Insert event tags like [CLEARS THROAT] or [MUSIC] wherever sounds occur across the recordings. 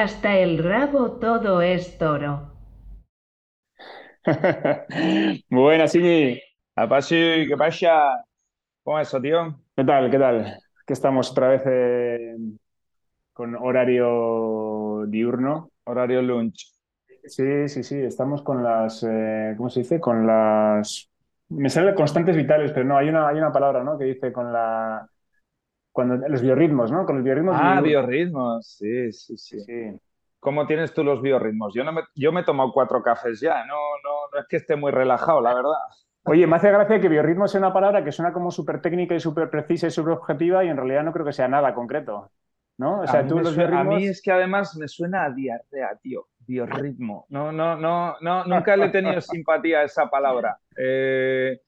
Hasta el rabo todo es toro. Buenas, Iñi. Apache, ¿qué pasa? ¿Cómo es eso, tío? ¿Qué tal? ¿Qué tal? Que estamos otra vez eh, con horario diurno. Horario lunch. Sí, sí, sí. Estamos con las, eh, ¿cómo se dice? Con las... Me sale constantes vitales, pero no, hay una, hay una palabra, ¿no? Que dice con la... Cuando, los biorritmos, ¿no? Con los biorritmos. Ah, diurnos. biorritmos. Sí, sí, sí. Sí. ¿Cómo tienes tú los biorritmos? Yo, no me, yo me he tomado cuatro cafés ya. No, no, no es que esté muy relajado, la verdad. Oye, me hace gracia que biorritmo sea una palabra que suena como súper técnica y súper precisa y súper objetiva y en realidad no creo que sea nada concreto, ¿no? O sea, a, mí tú los suena- a biorritmos... mí es que además me suena a diarrea, tío. Biorritmo. No, no, no, no, [LAUGHS] nunca le he tenido simpatía a esa palabra. Eh,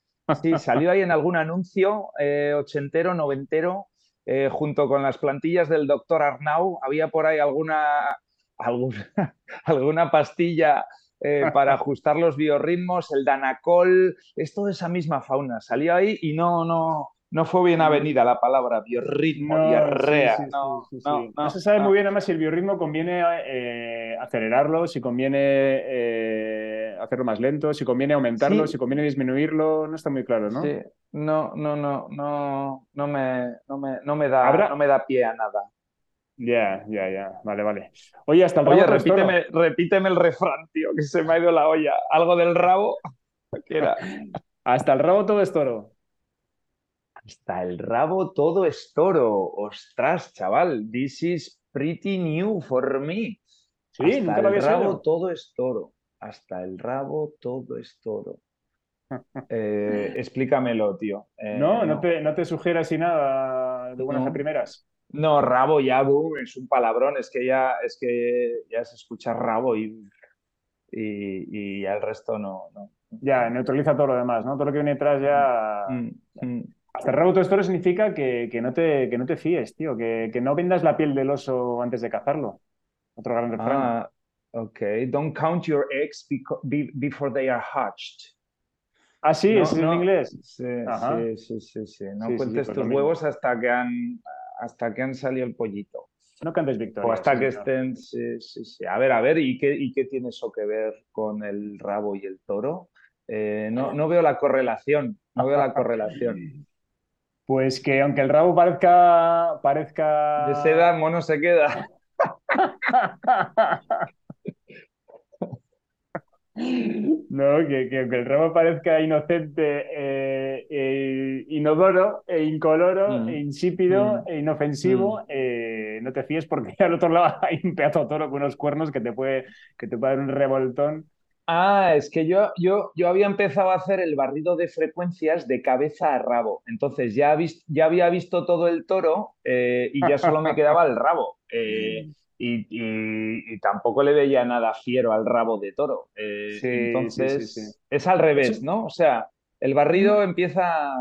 sí, salió ahí en algún anuncio eh, ochentero, noventero, eh, junto con las plantillas del doctor Arnau. Había por ahí alguna, alguna, [LAUGHS] alguna pastilla eh, para [LAUGHS] ajustar los biorritmos, el Danacol, es toda esa misma fauna. Salió ahí y no, no, no fue bien avenida la palabra biorritmo, No, diarrea. sí, sí, no, sí, no, no, se sabe muy bien además si el biorritmo conviene eh, acelerarlo, si conviene eh, hacerlo más lento, si conviene aumentarlo, si conviene disminuirlo, no está muy claro, ¿no? Sí, no, no, no, no, no me, no me, no me da, Habrá- no me da pie a nada. Ya, ya, ya, vale, vale. Oye, hasta el Oye, rabo repíteme, repíteme el refrán, tío, que se me ha ido la olla. Algo del rabo, [LAUGHS] ¿qué era? [LAUGHS] Hasta el rabo todo es toro. Hasta el rabo todo es toro. Ostras, chaval, this is pretty new for me. Sí, Hasta nunca el lo había rabo sabido. todo es toro. Hasta el rabo todo es toro. [LAUGHS] Eh, explícamelo, tío. Eh, No, no te, no te así nada de buenas No. a primeras. No, rabo ya, boom, es un palabrón, es que ya, es que ya se escucha rabo y, y, y ya el resto no. no. Ya, neutraliza todo lo demás, ¿no? Todo lo que viene detrás ya. Mm, mm. Hasta el rabo todo es toro significa que, que no te, que no te fíes, tío, que, que no vendas la piel del oso antes de cazarlo. Otro gran refrán. Ah, ok. Don't count your eggs before they are hatched. Ah, sí, No, es en inglés. Sí, Ajá. sí, sí, sí, sí. No Sí, sí, sí, cuentes pues lo tus huevos hasta que han, hasta que han salido el pollito. No cantes victoria. O hasta que señor. estén. Sí, sí, sí. A ver, a ver, ¿y qué, y qué tiene eso que ver con el rabo y el toro? Eh, no, no veo la correlación. No veo la correlación. [LAUGHS] Pues que aunque el rabo parezca, parezca... De seda, mono se queda. [LAUGHS] No, que, que aunque el rabo parezca inocente, eh, eh, inodoro, e incoloro, Mm. e insípido, Mm. e inofensivo, eh, no te fíes porque [LAUGHS] al otro lado hay un pedazo toro con unos cuernos que te puede, que te puede dar un revoltón. Ah, es que yo, yo, yo había empezado a hacer el barrido de frecuencias de cabeza a rabo. Entonces ya, vis- ya había visto todo el toro eh, y ya solo me quedaba el rabo. [LAUGHS] Eh, y, y- y tampoco le veía nada fiero al rabo de toro. Eh, Sí, entonces sí, sí, sí. es al revés. ¿no? O sea, el barrido empieza.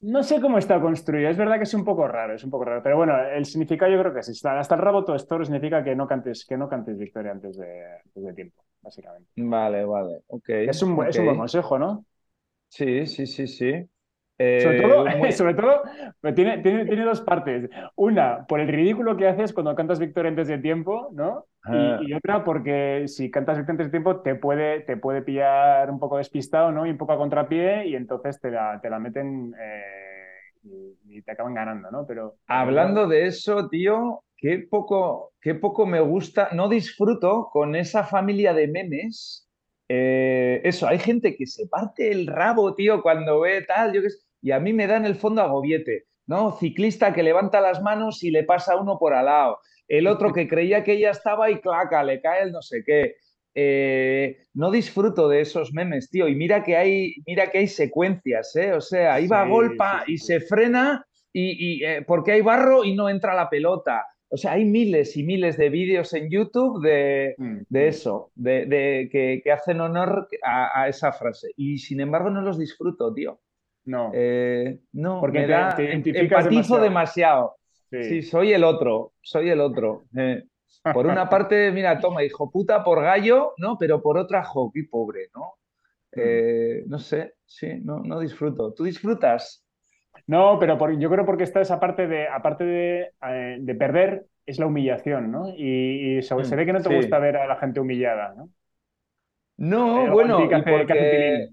No sé cómo está construido, es verdad que es un poco raro, es un poco raro, pero bueno, el significado yo creo que es, hasta el rabo todo es toro significa que no cantes, que no cantes victoria antes de, antes de tiempo, básicamente. Vale, vale, ok. Es un, bu- es un buen consejo, ¿no? Sí, sí, sí, sí. Eh, [LAUGHS] Sobre todo, muy- sobre todo tiene, tiene, tiene dos partes. Una, por el ridículo que haces cuando cantas victoria antes de tiempo, ¿no? Ah. Y, y otra, porque si cantas victoria antes de tiempo, te puede, te puede pillar un poco despistado, ¿no? Y un poco a contrapié, y entonces te la, te la meten eh, y, y te acaban ganando, ¿no? Pero. Hablando de eso, tío, qué poco, qué poco me gusta, no disfruto con esa familia de memes. Eh, eso, hay gente que se parte el rabo, tío, cuando ve tal, yo qué sé, y a mí me da en el fondo agobiete, ¿no? Ciclista que levanta las manos y le pasa uno por al lado, el otro que creía que ella estaba y claca, le cae el no sé qué. Eh, no disfruto de esos memes, tío, y mira que hay, mira que hay secuencias, ¿eh? O sea, iba a golpa sí, y se frena y, y, eh, porque hay barro y no entra la pelota. O sea, hay miles y miles de vídeos en YouTube de, Mm, de mm. eso, de, de- que, que hacen honor a, a esa frase. Y sin embargo no los disfruto, tío. No. Eh, no, Porque me te- da, te em- identificas empatizo demasiado. demasiado. Sí. Sí, soy el otro, soy el otro. Eh, por una [LAUGHS] parte, mira, toma, hijo puta por gallo, ¿no? Pero por otra, jo, qué pobre, ¿no? Mm. Eh, no sé, sí, no, no disfruto. ¿Tú disfrutas? No, pero por- yo creo porque está esa parte de, aparte de, eh, de perder, es la humillación, ¿no? Y, se, Mm, ve que no te sí. gusta ver a la gente humillada, ¿no? No, Hay bueno, y hace- porque...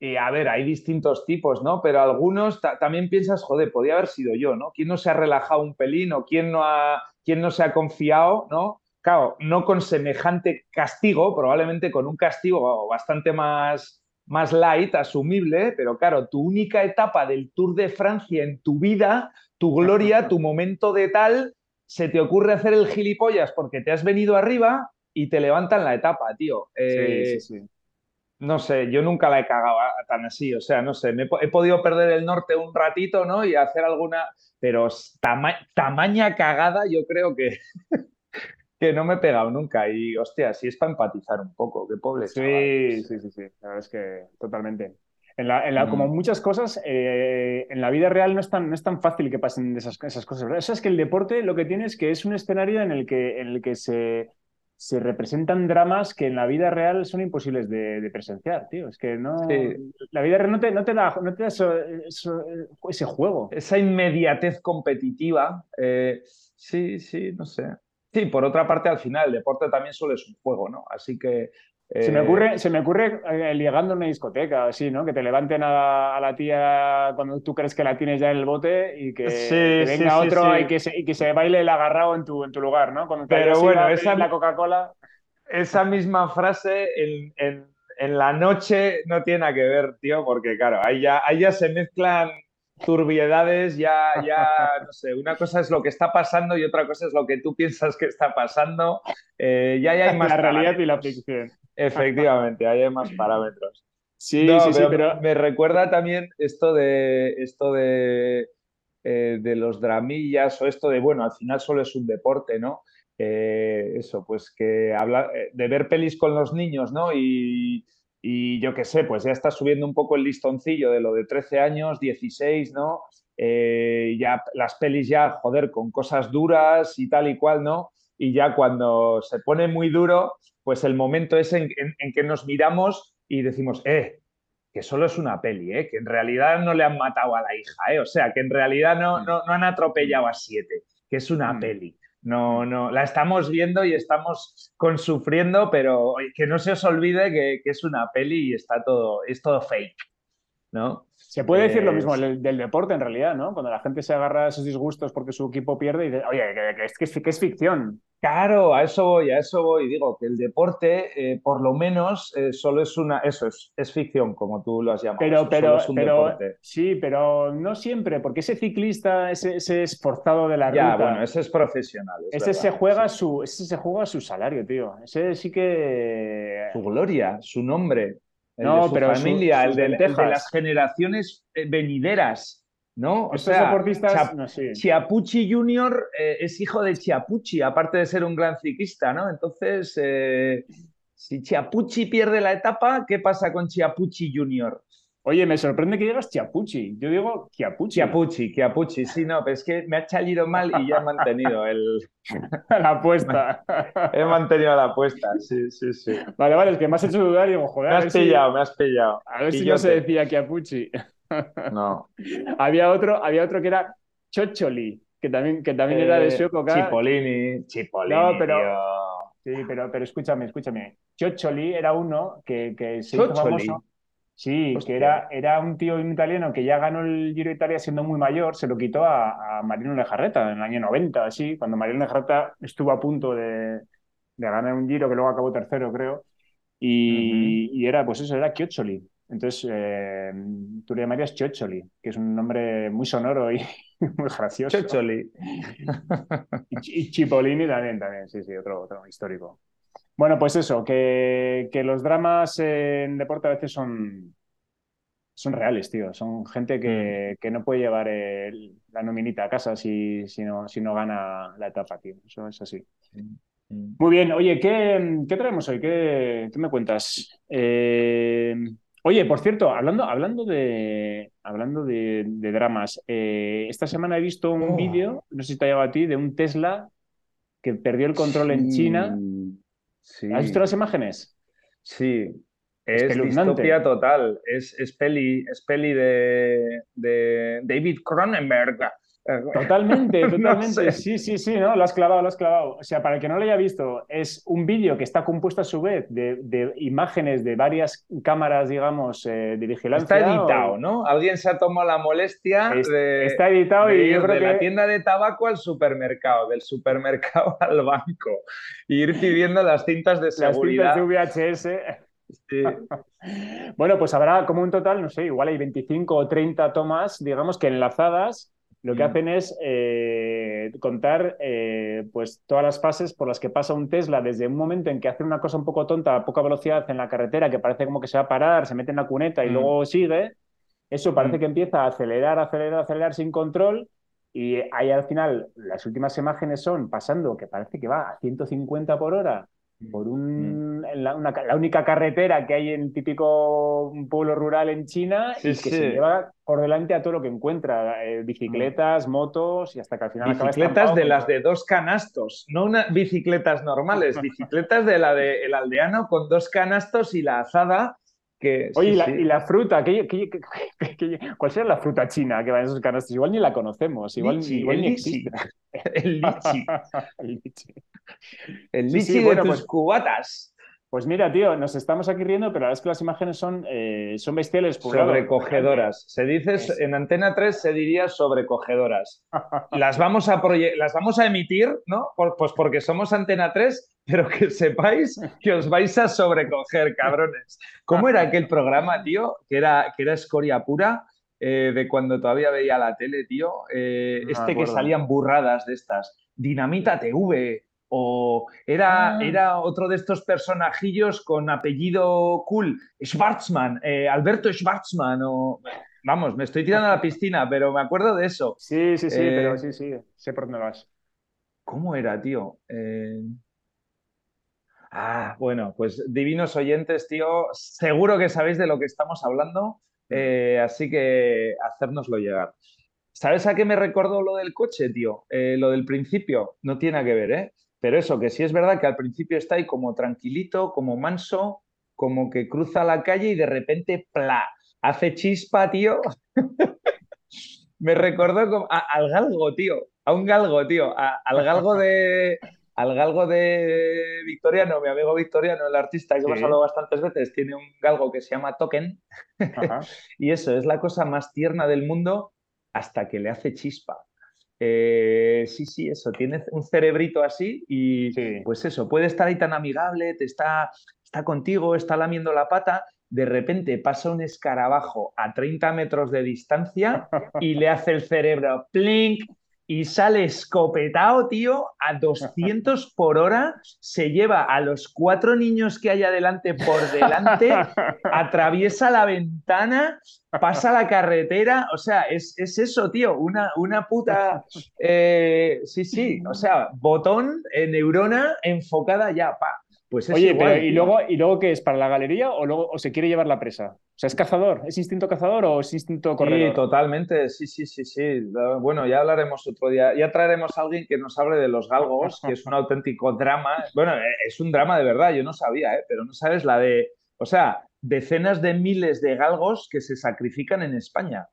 Y a ver, hay distintos tipos, ¿no? Pero algunos ta- también piensas, joder, podía haber sido yo, ¿no? ¿Quién no se ha relajado un pelín o quién no, ha, quién no se ha confiado, ¿no? Claro, no con semejante castigo, probablemente con un castigo bastante más, más light, asumible, pero claro, tu única etapa del Tour de Francia en tu vida, tu gloria, tu momento de tal, se te ocurre hacer el gilipollas porque te has venido arriba y te levantan la etapa, tío. Eh, Sí, sí, sí. no sé, yo nunca la he cagado a- tan así, o sea, no sé, me he, po- he podido perder el norte un ratito, ¿no? Y hacer alguna, pero tama- tamaña cagada yo creo que, que no me he pegado nunca y, hostia, sí es para empatizar un poco, qué pobre chaval. Sí, sí, sí, sí, la verdad es que totalmente. En la, en la- Mm. como muchas cosas, eh, en la vida real no es tan, no es tan fácil que pasen esas, esas cosas. ¿verdad? O sea, es que el deporte lo que tiene es que es un escenario en el que, en el que se, se representan dramas que en la vida real son imposibles de, de presenciar, tío. Es que no, Sí. la vida real no te, no te da, no te da eso- eso- ese juego. Esa inmediatez competitiva, eh, sí, sí, no sé. Sí, por otra parte, al final, el deporte también solo es un juego, ¿no? Así que... Se me eh, ocurre, se me ocurre eh, llegando a una discoteca, así, ¿no? Que te levanten a la, a la tía cuando tú crees que la tienes ya en el bote y que, Sí, que venga sí, otro sí. Y, que se, y que se baile el agarrado en tu, en tu lugar, ¿no? Cuando Pero bueno, esa- la Coca-Cola. esa misma frase en, en- en la noche no tiene nada que ver, tío, porque claro, ahí ya, ahí ya se mezclan turbiedades, ya, ya, no sé, una cosa es lo que está pasando y otra cosa es lo que tú piensas que está pasando. Eh, ya, ya hay más La realidad y la ficción. Efectivamente, ahí hay más parámetros. Sí, No, sí, sí, pero pero me recuerda también esto de esto de, eh, de los dramillas o esto de, bueno, al final solo es un deporte, ¿no? Eh, eso, pues que habla de ver pelis con los niños, ¿no? Y, y yo qué sé, pues ya está subiendo un poco el listoncillo de lo de 13 años, 16, ¿no? Eh, ya las pelis ya, joder, con cosas duras y tal y cual, ¿no? Y ya cuando se pone muy duro, pues el momento es en, en- en que nos miramos y decimos, eh, que solo es una peli, eh, que en realidad no le han matado a la hija, eh, o sea, que en realidad no, no, no han atropellado a siete, que es una Mm. peli. No, no, la estamos viendo y estamos con sufriendo, pero que no se os olvide que, que es una peli y está todo, es todo fake, ¿no? se puede decir lo mismo del, del deporte en realidad, ¿no? Cuando la gente se agarra a esos disgustos porque su equipo pierde y dice, oye, que, que es, que es- ficción. Claro, a eso voy, a eso voy. Digo que el deporte, eh, por lo menos, eh, solo es una, eso es, es ficción, como tú lo has llamado. Pero, pero, es un pero, deporte. sí, pero no siempre, porque ese ciclista, ese, ese esforzado de la Ya, ruta, bueno, ese es profesional. es ese se juega sí. su, ese se juega su salario, tío. Ese sí que. Su gloria, su nombre, el No, de su pero familia, el, de, de las generaciones eh, venideras, ¿no? O Estos sea, deportistas, no. Chiapucci Junior eh, es hijo de Chiapucci, aparte de ser un gran ciclista, ¿no? Entonces, eh, si Chiapucci pierde la etapa, ¿qué pasa con Chiapucci Junior? Oye, me sorprende que digas Chiapucci. Yo digo Chiapucci. Chiapucci, Chiapucci, sí, no, pero es que me ha salido mal y ya he mantenido el, [LAUGHS] La apuesta. he mantenido la apuesta, sí, sí, sí. Vale, vale, es que me has hecho dudar y digo, joder, Me has si, pillado, me has pillado. a ver si no Pillote. se decía Chiapucci. No. [LAUGHS] había otro, había otro que era Chocholi, que también, que también era de Eh, su época. Cipollini, Cipollini, No, pero- tío. Sí, pero, pero escúchame, escúchame. Chocholi era uno que, que se hizo Chocholi. famoso. Sí, Hostia. que era, era un tío italiano que ya ganó el Giro de Italia siendo muy mayor, se lo quitó a, a Marino Lejarreta en el año 90, así, cuando Marino Lejarreta estuvo a punto de, de ganar un Giro, que luego acabó tercero, creo, y, y era, pues eso, era Chioccioli. Entonces, eh, tú le llamarías Chioccioli, que es un nombre muy sonoro y [LAUGHS] muy gracioso. Chocholi. Y, y Cipollini también, también, sí, sí, otro, otro histórico. Bueno, pues eso, que, que los dramas en deporte a veces son, son reales, tío. Son gente que, que no puede llevar el- la nominita a casa si, si, no, si no gana la etapa, tío. Eso es así. Muy bien, oye, ¿qué, qué traemos hoy? ¿Qué, qué me cuentas? Eh, oye, por cierto, hablando, hablando de, hablando de, de dramas, eh, esta semana he visto un Oh. vídeo, no sé si te ha llegado a ti, de un Tesla que perdió el control en China. Sí. ¿Has visto las imágenes? Sí, es distopia total. Es, es peli, es peli de, de David Cronenberg. Totalmente, [LAUGHS] No totalmente. sé. Sí, sí, sí, ¿no? Lo has clavado, lo has clavado. O sea, para el que no lo haya visto, es un vídeo que está compuesto a su vez de, de imágenes de varias cámaras, digamos, eh, de vigilancia. Está editado, o- ¿no? Alguien se ha tomado la molestia Es- de, Está editado de y ir yo creo de la tienda de tabaco al supermercado, del supermercado [LAUGHS] al banco, y ir pidiendo las cintas de las seguridad. cintas de VHS. Sí. [LAUGHS] Bueno, pues habrá como un total, no sé, igual hay 25 o 30 tomas, digamos que enlazadas, lo que Mm. hacen es eh, contar eh, pues todas las fases por las que pasa un Tesla desde un momento en que hace una cosa un poco tonta a poca velocidad en la carretera, que parece como que se va a parar, se mete en la cuneta y Mm. luego sigue, eso parece Mm. que empieza a acelerar, acelerar, acelerar sin control. Y ahí al final las últimas imágenes son pasando, que parece que va a 150 por hora por Mm. un, en la, una- la única carretera que hay en típico pueblo rural en China Sí, y que sí. se lleva por delante a todo lo que encuentra, eh, bicicletas, motos y hasta que al final Bicicletas de las de dos canastos, no una, bicicletas normales, bicicletas de la de el aldeano con dos canastos y la azada que Oye, sí, y, la, sí. y la fruta, ¿qué- qué- qué- cuál será la fruta china que va en esos canastos? Igual ni la conocemos, igual, Lichi, igual el ni lichi. existe. [LAUGHS] [LAUGHS] el lichi, El lichi. el lichi sí, de bueno, tus pues- cubatas. Pues mira, tío, nos estamos aquí riendo, pero la verdad es que las imágenes son, eh, son bestiales. Sobrecogedoras. Se dice, Es- en Antena 3 se diría sobrecogedoras. [LAUGHS] Las vamos a, proye- las vamos a emitir, ¿no? Por- pues porque somos Antena 3, pero que sepáis que os vais a sobrecoger, cabrones. ¿Cómo era aquel programa, tío? Que era, que era escoria pura, eh, de cuando todavía veía la tele, tío. Eh, No este que salían burradas de estas. Dinamita TV. O era, Ah. era otro de estos personajillos con apellido cool, Schwarzman, eh, Alberto Schwarzman, o vamos, me estoy tirando a la piscina, pero me acuerdo de eso. Sí, sí, sí, Eh, pero sí, sí, sé por dónde vas. ¿Cómo era, tío? Eh, Ah, bueno, pues divinos oyentes, tío, seguro que sabéis de lo que estamos hablando, eh, así que hacérnoslo llegar. ¿Sabes a qué me recordó lo del coche, tío? Eh, lo del principio, no tiene nada que ver, ¿eh? Pero eso, que sí es verdad que al principio está ahí como tranquilito, como manso, como que cruza la calle y de repente, ¡pla! Hace chispa, tío. [LAUGHS] me recordó como a- al galgo, tío. A un galgo, tío. a- al galgo de. Al galgo de Victoriano, mi amigo Victoriano, el artista que Sí. hemos hablado bastantes veces, tiene un galgo que se llama Token. Ajá. [LAUGHS] Y eso es la cosa más tierna del mundo hasta que le hace chispa. Eh, sí, sí, eso, tiene un cerebrito así y Sí. pues eso, puede estar ahí tan amigable, te está, está contigo, está lamiendo la pata, de repente pasa un escarabajo a 30 metros de distancia y le hace el cerebro plink y sale escopetado, tío, a [LAUGHS] 200 por hora, se lleva a los cuatro niños que hay adelante por delante, [LAUGHS] atraviesa la ventana, pasa la carretera, o sea, es, es eso, tío, una, una puta... eh, sí, sí, o sea, botón, eh, neurona enfocada ya, pa. Pues es Oye, igual, pero ¿y tío. luego, ¿y luego qué es? ¿Para la galería o, luego, o se quiere llevar la presa? O sea, ¿es cazador? ¿Es instinto cazador o es instinto Sí, corredor? totalmente, sí, sí, sí, sí. Bueno, ya hablaremos otro día. Ya traeremos a alguien que nos hable de los galgos, que es un auténtico drama. Bueno, eh, es un drama de verdad, yo no sabía, ¿eh? Pero no sabes la de, o sea, decenas de miles de galgos que se sacrifican en España.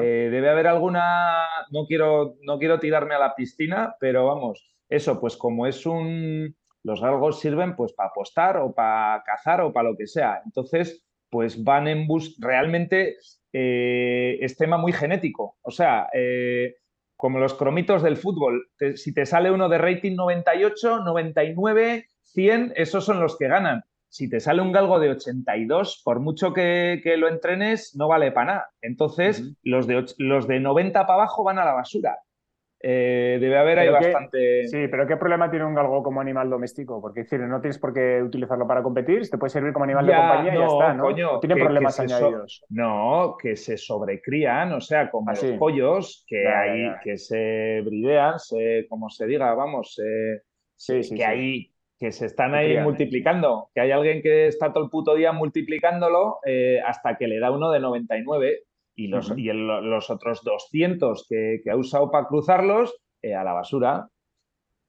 Eh, debe haber alguna, no quiero, no quiero tirarme a la piscina, pero vamos, eso, pues como es un, los galgos sirven pues para apostar o para cazar o para lo que sea. Entonces, pues van en bus, realmente eh, es tema muy genético. O sea, eh, como los cromitos del fútbol, te- si te sale uno de rating 98, 99, 100, esos son los que ganan. Si te sale un galgo de 82, por mucho que, que lo entrenes, no vale para nada. Entonces, los, de, los de 90 para abajo van a la basura. Eh, debe haber ahí bastante... Sí, pero ¿qué problema tiene un galgo como animal doméstico? Porque es decir, no tienes por qué utilizarlo para competir, te puede servir como animal de compañía y ya está, ¿no? coño, ¿O tiene problemas que se so- añadidos. No, que se sobrecrían, o sea, como Ah, los pollos, que Ya, ya, hay, ya. que se bridean, se, como se diga, vamos, se- Sí, sí, que sí. hay, que se están ahí crían. multiplicando, que hay alguien que está todo el puto día multiplicándolo eh, hasta que le da uno de 99 y los, y el- los otros 200 que, que ha usado para cruzarlos eh, a la basura.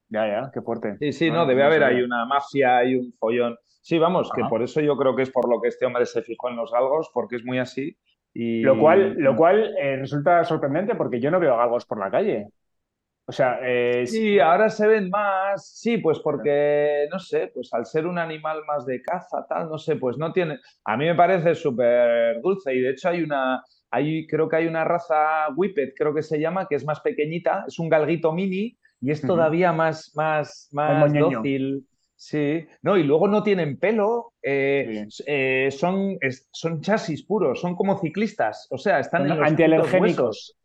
Ya, ya, qué fuerte. Sí, sí, No, no, no, debe no haber sabía. ahí una mafia, hay un follón. Sí, vamos, que por eso yo creo que es por lo que este hombre se fijó en los galgos, porque es muy así. Y... Lo cual, lo cual eh, resulta sorprendente porque yo no veo galgos por la calle. O sea, eh, Sí, ahora se ven más, sí, pues porque, no sé, pues al ser un animal más de caza, tal, no sé, pues no tiene, a mí me parece súper dulce y de hecho hay una, hay, creo que hay una raza Whippet, creo que se llama, que es más pequeñita, es un galguito mini y es todavía más, más, más dócil. Sí, no, y luego no tienen pelo, eh, eh, son, es- son chasis puros, son como ciclistas, o sea, están en los antialergénicos.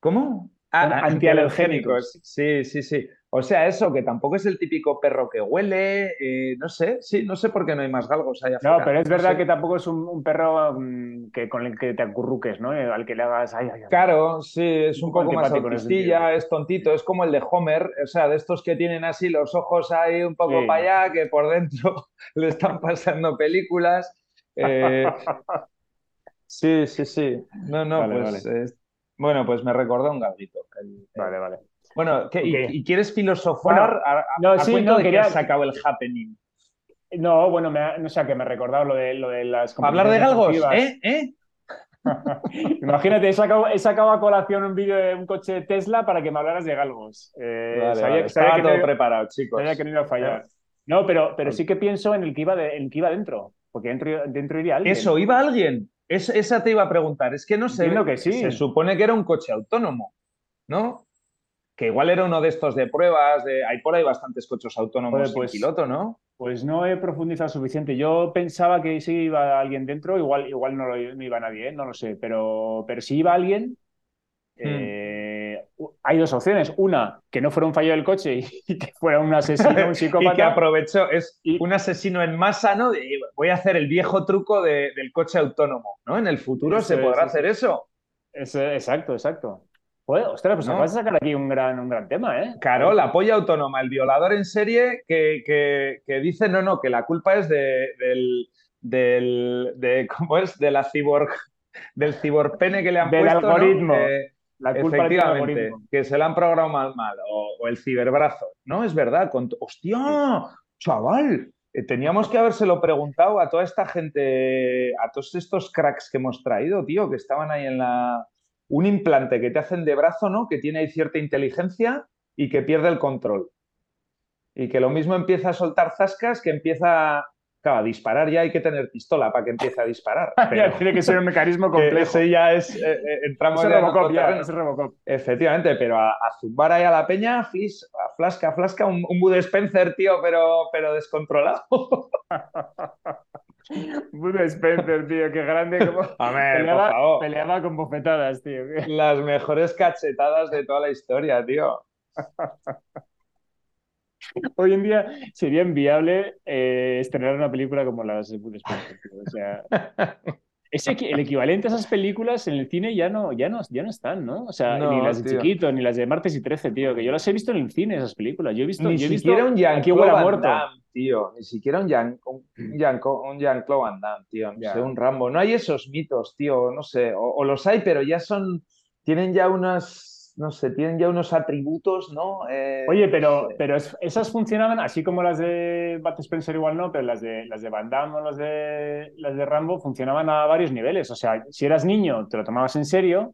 ¿Cómo? Son Ah, antialergénicos. Sí, sí, sí. O sea, eso, que tampoco es el típico perro que huele, eh, no sé, sí, no sé por qué no hay más galgos allá No, afuera. pero es no verdad sé. que tampoco es un, un perro mm, que, con el que te acurruques, ¿no? Eh, Al que le hagas. Ay, ay, ay. Claro, sí, es Un un poco más autistilla, es tontito, es como el de Homer, o sea, de estos que tienen así los ojos ahí un poco Sí. para allá, que por dentro [LAUGHS] le están pasando películas. Eh, [LAUGHS] sí, sí, sí. No, no, Vale, pues es- bueno, pues me recordó un galguito. El- Vale, vale. Bueno, ¿qué- y, quieres filosofar Bueno, a, a- no, a sí, cuento no, de que quería- has sacado el happening? No, bueno, me ha, no sé, que me he recordado lo de, lo de las hablar de galgos. ¿eh? ¿Eh? [LAUGHS] Imagínate, he sacado, he sacado a colación un vídeo de un coche Tesla para que me hablaras de galgos. Eh, Vale, sabía, vale, sabía Estaba que todo no, iba- preparado, chicos. sabía que no iba a fallar. No, pero, pero sí que pienso en el que iba, de- en el que iba dentro, porque dentro, dentro iría alguien. Eso, ¿iba alguien? Es- esa te iba a preguntar. Es que no sé. Que sí. Se supone que era un coche autónomo, ¿no? Que igual era uno de estos de pruebas. De... Hay por ahí bastantes coches autónomos sin pues- piloto, ¿no? Pues no he profundizado suficiente. Yo pensaba que sí iba alguien dentro, igual, igual no, lo- no iba nadie, ¿eh? no lo sé, pero, pero si iba alguien, eh, hay dos opciones. Una, que no fuera un fallo del coche y, [LAUGHS] que fuera un asesino, un [LAUGHS] y que psicópata. aprovechó, es Y- un asesino en masa, ¿no? De, voy a hacer el viejo truco de- del coche autónomo, ¿no? En el futuro Eso se podrá hacer eso. Eso, exacto, exacto. Joder, ostras, pues ¿No? acabas de sacar aquí un gran, un gran tema, ¿eh? Claro, la polla autónoma, el violador en serie que, que- que dice, no, no, que la culpa es de, del, del, de, [LAUGHS] ¿cómo es? De la cyborg, del ciborpene que le han Del puesto, ¿no? algoritmo. La culpa la efectivamente, algoritmo. que se le han programado mal, o, o el ciberbrazo, ¿no? Es verdad, con, ¡hostia! ¡Chaval! Eh, Teníamos que habérselo preguntado a toda esta gente, a todos estos cracks que hemos traído, tío, que estaban ahí en la... Un implante que te hacen de brazo, ¿no? Que tiene ahí cierta inteligencia y que pierde el control. Y que lo mismo empieza a soltar zascas que empieza... Claro, a disparar ya hay que tener pistola para que empiece a disparar. [LAUGHS] Ya pero tiene que ser un mecanismo [LAUGHS] complejo. ese ya es... eh, eh, entramos ya en Robocop, ya, Robocop. Efectivamente, pero a, a zumbar ahí a la peña, flis, a flasca, flasca, un, un Bud Spencer, tío, pero, pero descontrolado. [LAUGHS] Bud Spencer, tío, qué grande. Como... [LAUGHS] Hombre, por peleaba, favor. peleaba con bofetadas, tío. Las mejores cachetadas de toda la historia, tío. Hoy en día sería inviable eh, estrenar una película como las de Bud Spencer, tío. O sea, [LAUGHS] ese, el equivalente a esas películas en el cine ya no, ya no, ya no están, ¿no? O sea, No, ni las de tío. Chiquito, ni las de Martes y Trece, tío, que yo las he visto en el cine, esas películas. Yo he visto, Ni yo he visto siquiera un a Van muerto. Tío. Ni siquiera un Jean- un Jean- un Jean-Claude Van Damme, tío. No Ya. sé, un Rambo. No hay esos mitos, tío. No sé. O, o los hay, pero ya son... Tienen ya unas... No sé, tienen ya unos atributos, ¿no? Eh, Oye, pero, no sé. pero es- esas funcionaban así como las de Bud Spencer igual no, pero las de las de Van Damme o las de las de Rambo funcionaban a varios niveles. O sea, si eras niño te lo tomabas en serio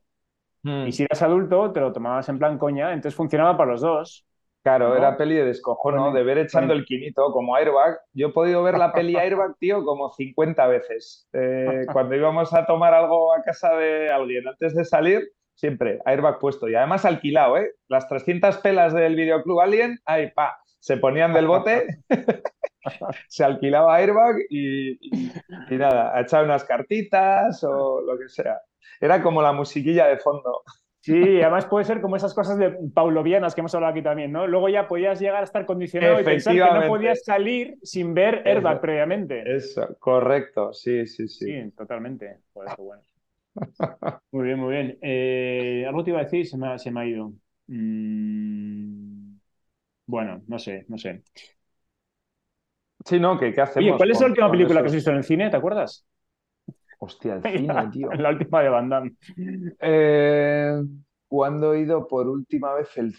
y si eras adulto te lo tomabas en plan coña, entonces funcionaba para los dos. Claro, ¿no? era peli de descojono, de ver echando el quinito como Airbag. Yo he podido ver la peli [LAUGHS] Airbag, tío, como 50 veces. Eh, [LAUGHS] cuando íbamos a tomar algo a casa de alguien antes de salir, siempre Airbag puesto. Y además alquilado, ¿eh? Las 300 pelas del videoclub Alien, ahí, pa, se ponían del bote, [LAUGHS] se alquilaba Airbag y, y- y nada, a echar unas cartitas o lo que sea. Era como la musiquilla de fondo. Sí, además puede ser como esas cosas de paulovianas que hemos hablado aquí también, ¿no? Luego ya podías llegar a estar condicionado y pensar que no podías salir sin ver Airbag Eso. previamente. Eso, correcto, sí, sí, sí. Sí, totalmente. Joder, qué bueno. Muy bien, muy bien. Eh, algo te iba a decir, se me ha, se me ha ido. Mm, bueno, no sé, no sé. Sí, ¿no? ¿Qué, qué hacemos Oye, ¿cuál es la última película que has visto en el cine? ¿Te acuerdas? Hostia, [LAUGHS] el cine, tío. La última de Van Damme. Eh, ¿cuándo he ido por última vez el...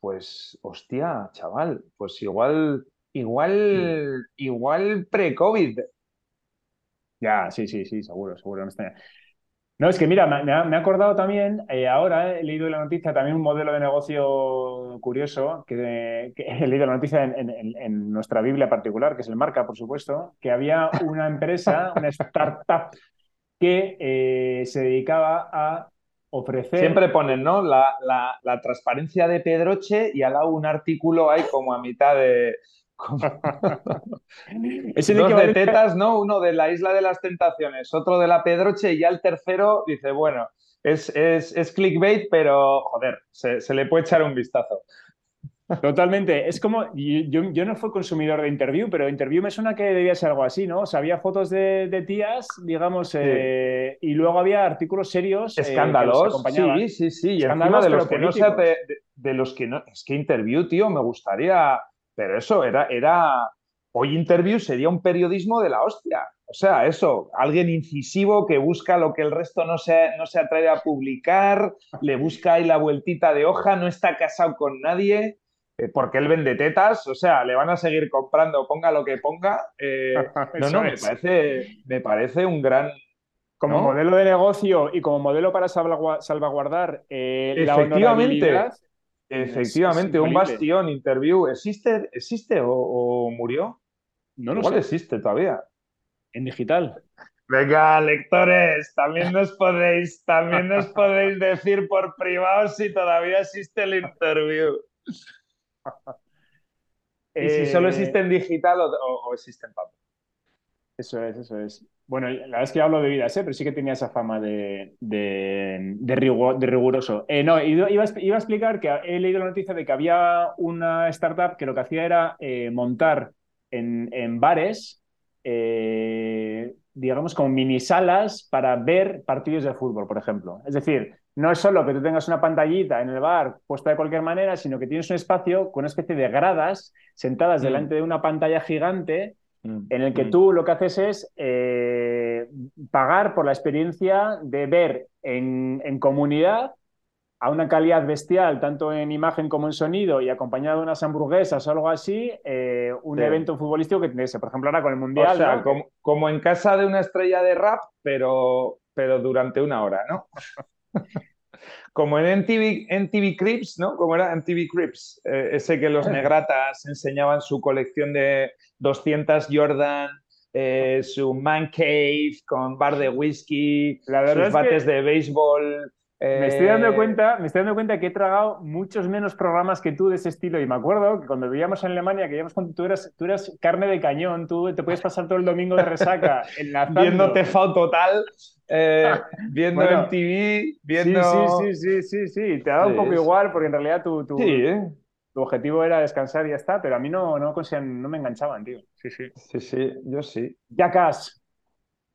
Pues, hostia, chaval, pues igual, igual, igual pre-COVID. Ya, sí, sí, sí, seguro, seguro. no está- No, es que mira, me, ha, acordado también, eh, ahora he leído la noticia, también un modelo de negocio curioso, que, [LAUGHS] he leído la noticia en, nuestra Biblia particular, que es el Marca, por supuesto, que había una empresa, una startup, que eh, se dedicaba a ofrecer... Siempre ponen, ¿no? La, la transparencia de Pedroche y al lado un artículo hay como a mitad de es [LAUGHS] el Dos de tetas, ¿no? Uno de la Isla de las Tentaciones, otro de la Pedroche y ya el tercero dice, bueno, es, es, clickbait, pero joder, se, le puede echar un vistazo. Totalmente. Es como, yo, yo no fui consumidor de Interview, pero Interview me suena que debía ser algo así, ¿no? O sea, había fotos de, tías, digamos, eh, y luego había artículos serios. Eh, Escándalos, sí, sí, sí. Y encima de los que no se de, los que no. Es que Interview, tío, me gustaría pero eso era, era, hoy interview sería un periodismo de la hostia. O sea, eso, alguien incisivo que busca lo que el resto no se, no se atreve a publicar, le busca ahí la vueltita de hoja, no está casado con nadie, eh, porque él vende tetas, o sea, le van a seguir comprando, ponga lo que ponga. Eh, [LAUGHS] no, no, me parece, me parece un gran, como modelo de negocio y como modelo para salvaguardar eh, la honorabilidad, Efectivamente, un bastión, interview. ¿Existe, existe o, murió? No lo sé. existe todavía. En digital. Venga, lectores, también nos podéis, también nos [LAUGHS] podéis decir por privado si todavía existe el interview. [LAUGHS] y si solo eh, existe en digital o, existe en papel. Eso es, eso es. Bueno, la verdad es que hablo de vidas, ¿eh? pero sí que tenía esa fama de, de, de, riguroso. Eh, no, iba, iba, a explicar que he leído la noticia de que había una startup que lo que hacía era eh, montar en, en bares, eh, digamos, como mini salas para ver partidos de fútbol, por ejemplo. Es decir, no es solo que tú tengas una pantallita en el bar puesta de cualquier manera, sino que tienes un espacio con una especie de gradas sentadas mm. delante de una pantalla gigante en el que mm. tú lo que haces es eh, pagar por la experiencia de ver en, comunidad a una calidad bestial, tanto en imagen como en sonido, y acompañado de unas hamburguesas o algo así, eh, un evento futbolístico que tienes, por ejemplo, ahora con el Mundial. O sea, como, en casa de una estrella de rap, pero, pero durante una hora, ¿no? [LAUGHS] como en NTV, Crips, ¿no? Como era NTV Crips, eh, ese que los negratas enseñaban su colección de 200 Jordan, eh, su man cave con bar de whisky, sus bates de béisbol. Me estoy dando eh, cuenta, me estoy dando cuenta que he tragado muchos menos programas que tú de ese estilo y me acuerdo que cuando vivíamos en Alemania, que íbamos cuando tú eras, tú eras carne de cañón, tú te puedes pasar todo el domingo de resaca [LAUGHS] enlazando. viendo TV total, eh, [LAUGHS] viendo el TV, viendo sí, sí, sí, sí, sí, te ha dado un poco igual porque en realidad sí, ¿eh? tu objetivo era descansar y ya está, pero a mí no, no, no me enganchaban, tío. Sí, sí. Sí, sí, yo sí. Jackass.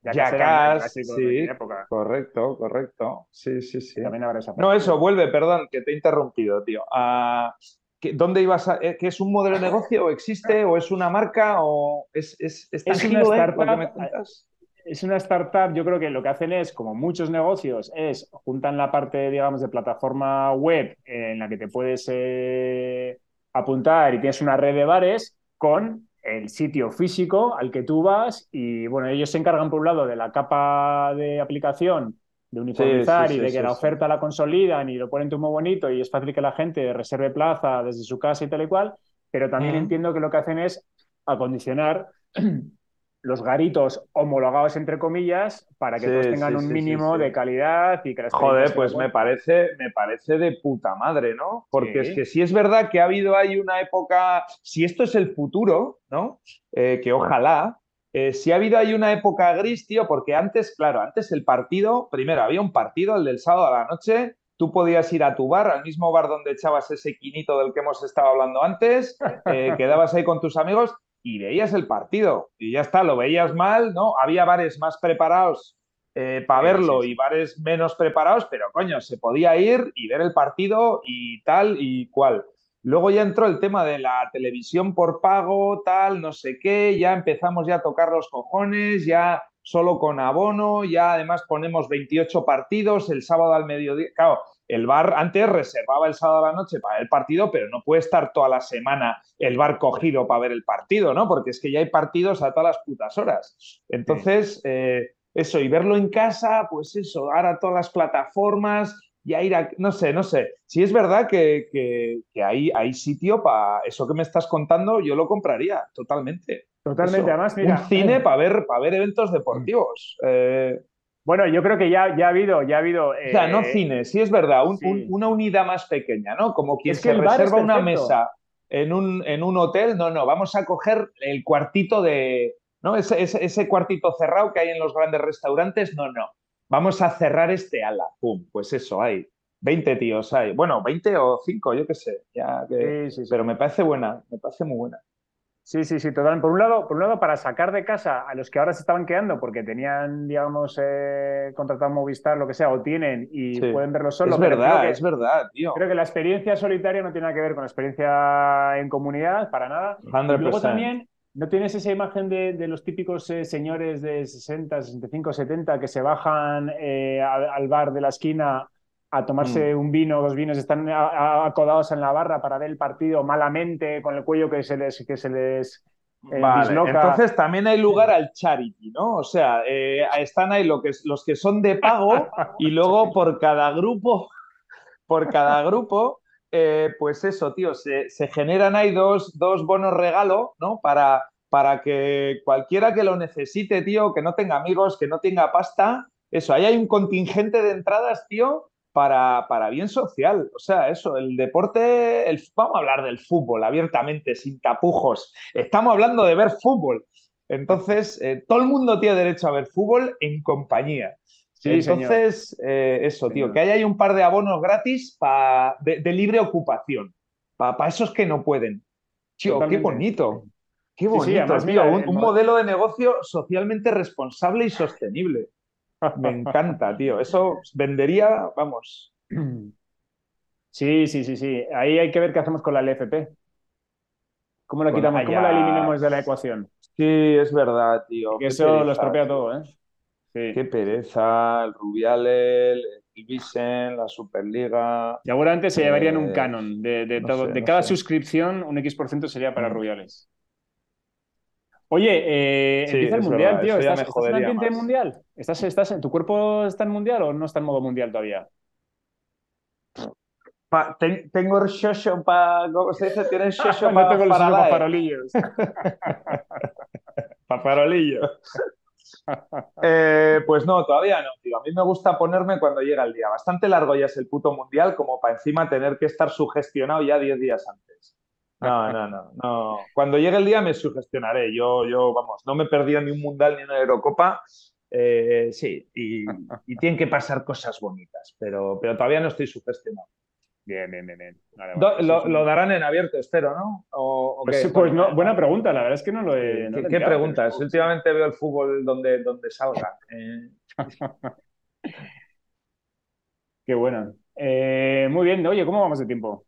Jackass, sí, correcto, correcto. Sí, sí, sí. También habrá esa no, eso, vuelve, perdón, que te he interrumpido, tío. Ah, ¿Dónde ibas a...? Eh, ¿Que es un modelo de negocio o existe o es una marca o es, es, es, es una startup, es una startup, yo creo que lo que hacen es, como muchos negocios, es juntan la parte, digamos, de plataforma web en la que te puedes eh, apuntar y tienes una red de bares con el sitio físico al que tú vas y, bueno, ellos se encargan por un lado de la capa de aplicación de uniformizar y de que la oferta la consolidan y lo ponen todo muy bonito y es fácil que la gente reserve plaza desde su casa y tal y cual, pero también entiendo que lo que hacen es acondicionar los garitos homologados entre comillas para que todos tengan un mínimo de calidad y que Joder, pues me parece, me parece de puta madre, ¿no? Porque es que si es verdad que ha habido ahí una época, si esto es el futuro, ¿no? Eh, que ojalá, eh, si ha habido ahí una época gris, tío, porque antes, claro, antes el partido, primero había un partido, el del sábado a la noche, tú podías ir a tu bar, al mismo bar donde echabas ese quinito del que hemos estado hablando antes, eh, quedabas ahí con tus amigos y veías el partido y ya está, lo veías mal, ¿no? Había bares más preparados eh, para verlo y bares menos preparados, pero coño, se podía ir y ver el partido y tal y cual. Luego ya entró el tema de la televisión por pago, tal, no sé qué, ya empezamos ya a tocar los cojones, ya solo con abono, ya además ponemos 28 partidos el sábado al mediodía. Claro, el bar antes reservaba el sábado a la noche para el partido, pero no puede estar toda la semana el bar cogido para ver el partido, ¿no? Porque es que ya hay partidos a todas las putas horas. Entonces, eh, eso, y verlo en casa, pues eso, ahora todas las plataformas, y ir a, no sé, no sé. Si es verdad que, que, hay, hay sitio para eso que me estás contando, yo lo compraría totalmente. Totalmente, además, mira. Un cine para ver, para ver eventos deportivos. Eh, bueno, yo creo que ya, ya ha habido, ya ha habido. O sea, no eh, cine, sí es verdad, una unidad más pequeña, ¿no? Como quien se reserva una mesa en un, en un hotel, no, no, vamos a coger el cuartito de, ¿no? Ese, ese, cuartito cerrado que hay en los grandes restaurantes, no, no. Vamos a cerrar este ala. Pum, pues eso, hay 20 tíos, hay. Bueno, 20 o 5, yo qué sé. Ya que... Pero me parece buena, me parece muy buena. Sí, sí, sí, totalmente. Por un lado, por un lado, para sacar de casa a los que ahora se estaban quedando porque tenían, digamos, eh, contratado Movistar, lo que sea, o tienen y pueden verlo solo. Es verdad, es verdad, tío. Creo que la experiencia solitaria no tiene nada que ver con la experiencia en comunidad, para nada. Y luego también, ¿no tienes esa imagen de, los típicos eh, señores de 60, 65, 70 que se bajan eh, al bar de la esquina a tomarse mm. un vino, dos vinos, están acodados en la barra para ver el partido malamente, con el cuello que se les, que se les eh, Entonces también hay lugar al charity, ¿no? O sea, eh, están ahí lo que, los que son de pago y luego [LAUGHS] por cada grupo, por cada grupo, eh, pues eso, tío, se, generan ahí dos, dos bonos regalo, ¿no? Para, para que cualquiera que lo necesite, tío, que no tenga amigos, que no tenga pasta, eso, ahí hay un contingente de entradas, tío, para, para, bien social. O sea, eso, el deporte, el, vamos a hablar del fútbol abiertamente, sin tapujos. Estamos hablando de ver fútbol. Entonces, eh, todo el mundo tiene derecho a ver fútbol en compañía. Entonces, eh, eso, tío, que haya un par de abonos gratis de, libre ocupación, para esos que no pueden. Tío, qué bonito. Qué bonito, tío. un modelo de negocio socialmente responsable y sostenible. Me encanta, tío. Eso vendería, vamos. Sí, sí, sí, sí. Ahí hay que ver qué hacemos con la LFP. ¿Cómo la quitamos? ¿Cómo la eliminamos de la ecuación? Sí, es verdad, tío. Que eso lo estropea todo, ¿eh? Qué pereza, el Rubiales, el Visen, la Superliga. Seguramente se llevarían un eh, canon. De, todo, de cada suscripción, un X% sería para mm. Rubiales. Oye, eh, empieza el mundial, tío. ¿Estás, ¿estás en ambiente mundial? ¿Estás, estás, en, ¿Tu cuerpo está en mundial o no está en modo mundial todavía? tengo el shosho para. ¿Cómo se dice? ¿Tienes [LAUGHS] shosho para.? no tengo el para, para farolillos. [LAUGHS] para farolillos. [LAUGHS] Eh, pues no, todavía no, tío. A mí me gusta ponerme cuando llega el día. Bastante largo ya es el puto mundial, como para encima tener que estar sugestionado ya 10 días antes. No, no, no, no. Cuando llegue el día me sugestionaré. Yo, yo, vamos, no me he perdido ni un mundial ni una Eurocopa. Eh, sí, y, tienen que pasar cosas bonitas, pero, pero todavía no estoy sugestionado. Bien, bien, bien. bien. lo, darán en abierto, espero, ¿no? pues, pues no, buena pregunta, la verdad es que no lo he. ¿Qué, preguntas? Últimamente veo el fútbol donde, donde salga. Eh. [LAUGHS] Qué buena. Eh, muy bien, oye, ¿cómo vamos de tiempo?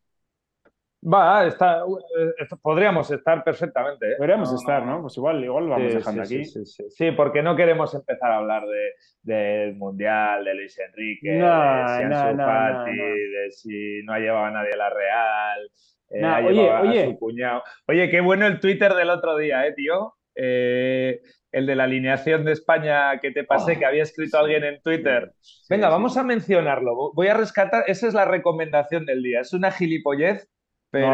Va, está, eh, podríamos estar perfectamente. ¿eh? Podríamos estar, no, Pues igual, igual vamos dejando aquí. Sí, porque no queremos empezar a hablar de, del Mundial, de Luis Enrique, de si de si no ha llevado a nadie a la Real, eh, ha oye, oye. a su cuñado. Oye, qué bueno el Twitter del otro día, ¿eh, tío? el de la alineación de España que te pasé, oh, que había escrito alguien en Twitter. Venga, vamos a mencionarlo. Voy a rescatar, esa es la recomendación del día. Es una gilipollez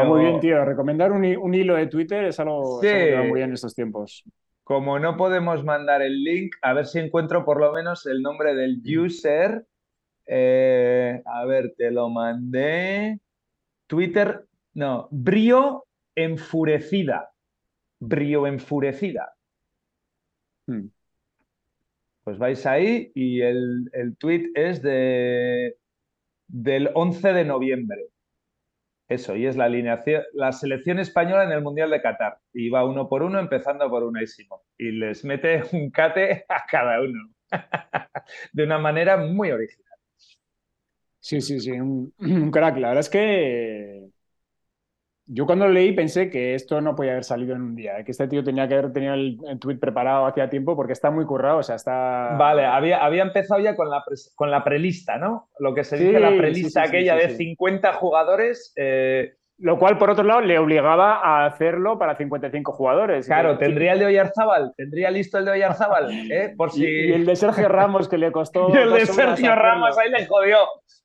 muy bien, tío. Recomendar un, hilo de Twitter es algo, que va muy bien en estos tiempos. Como no podemos mandar el link, a ver si encuentro por lo menos el nombre del user. Eh, a ver, te lo mandé. Twitter, no, Brío Enfurecida. Brío Enfurecida. Hmm. Pues vais ahí y el, el tweet es de, del 11 de noviembre. Eso, y es la alineación, la selección española en el Mundial de Qatar. Y va uno por uno, empezando por Unaísimo. Y les mete un cate a cada uno. [LAUGHS] de una manera muy original. Sí, sí, sí, un [CLEARS THROAT] crack. La verdad es que yo cuando lo leí pensé que esto no podía haber salido en un día, que este tío tenía que haber tenido el, tweet preparado hacía tiempo porque está muy currado, o sea, está... Vale, había, había empezado ya con la, con la prelista, ¿no? Lo que se dice la prelista aquella de 50 jugadores. Eh, Lo cual, por otro lado, le obligaba a hacerlo para 55 jugadores. Claro, tendría el de Oyarzábal, tendría listo el de Oyarzábal, ¿eh? Por si... y, el de Sergio Ramos, que le costó. [LAUGHS] y el de Sergio Ramos, ahí le jodió.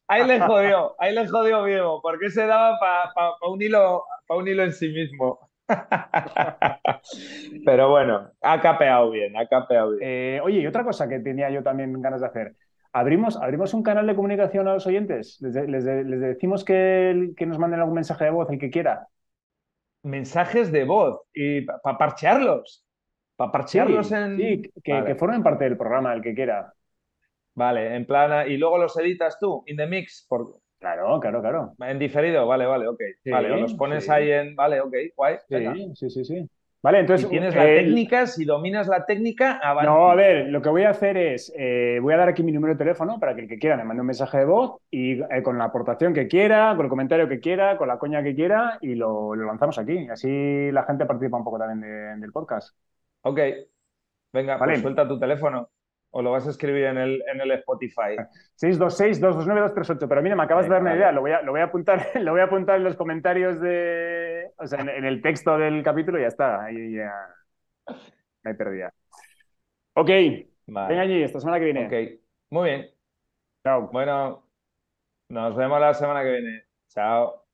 Ahí le jodió, ahí le jodió Diego, porque se daba para un, hilo, un hilo en sí mismo. [LAUGHS] Pero bueno, ha capeado bien, ha capeado bien. Eh, oye, y otra cosa que tenía yo también ganas de hacer. ¿Abrimos, ¿Abrimos un canal de comunicación a los oyentes? ¿Les, decimos que, que, nos manden algún mensaje de voz, el que quiera? Mensajes de voz, y para parchearlos. Para parchearlos en. Sí, que, que, formen parte del programa, el que quiera. Vale, en plan. Y luego los editas tú, in the mix. Por... Claro, claro, claro. En diferido, vale, vale, ok. vale, o los pones ahí en. Vale, ok, guay. Sí, sí, sí, sí. Vale, entonces. Si tienes la técnica, si dominas la técnica, No, a ver, lo que voy a hacer es. Eh, voy a dar aquí mi número de teléfono para que el que quiera me mande un mensaje de voz y eh, con la aportación que quiera, con el comentario que quiera, con la coña que quiera y lo, lanzamos aquí. Así la gente participa un poco también del podcast. Ok. Venga, pues suelta tu teléfono. ¿O lo vas a escribir en el, en el Spotify? 626-229-238. Pero mira, me acabas de dar una idea. Lo voy, a, lo, voy a apuntar, [LAUGHS] lo voy a apuntar en los comentarios de. O sea, en, el texto del capítulo y ya está. Ahí ya. He perdido. Ok. Venga allí, esta semana que viene. Ok. Muy bien. Chao. Bueno, nos vemos la semana que viene. Chao.